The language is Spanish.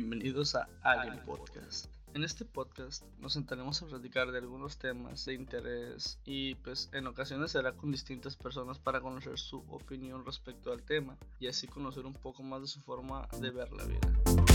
bienvenidos a Alien Podcast. En este podcast nos sentaremos a platicar de algunos temas de interés y pues en ocasiones será con distintas personas para conocer su opinión respecto al tema y así conocer un poco más de su forma de ver la vida.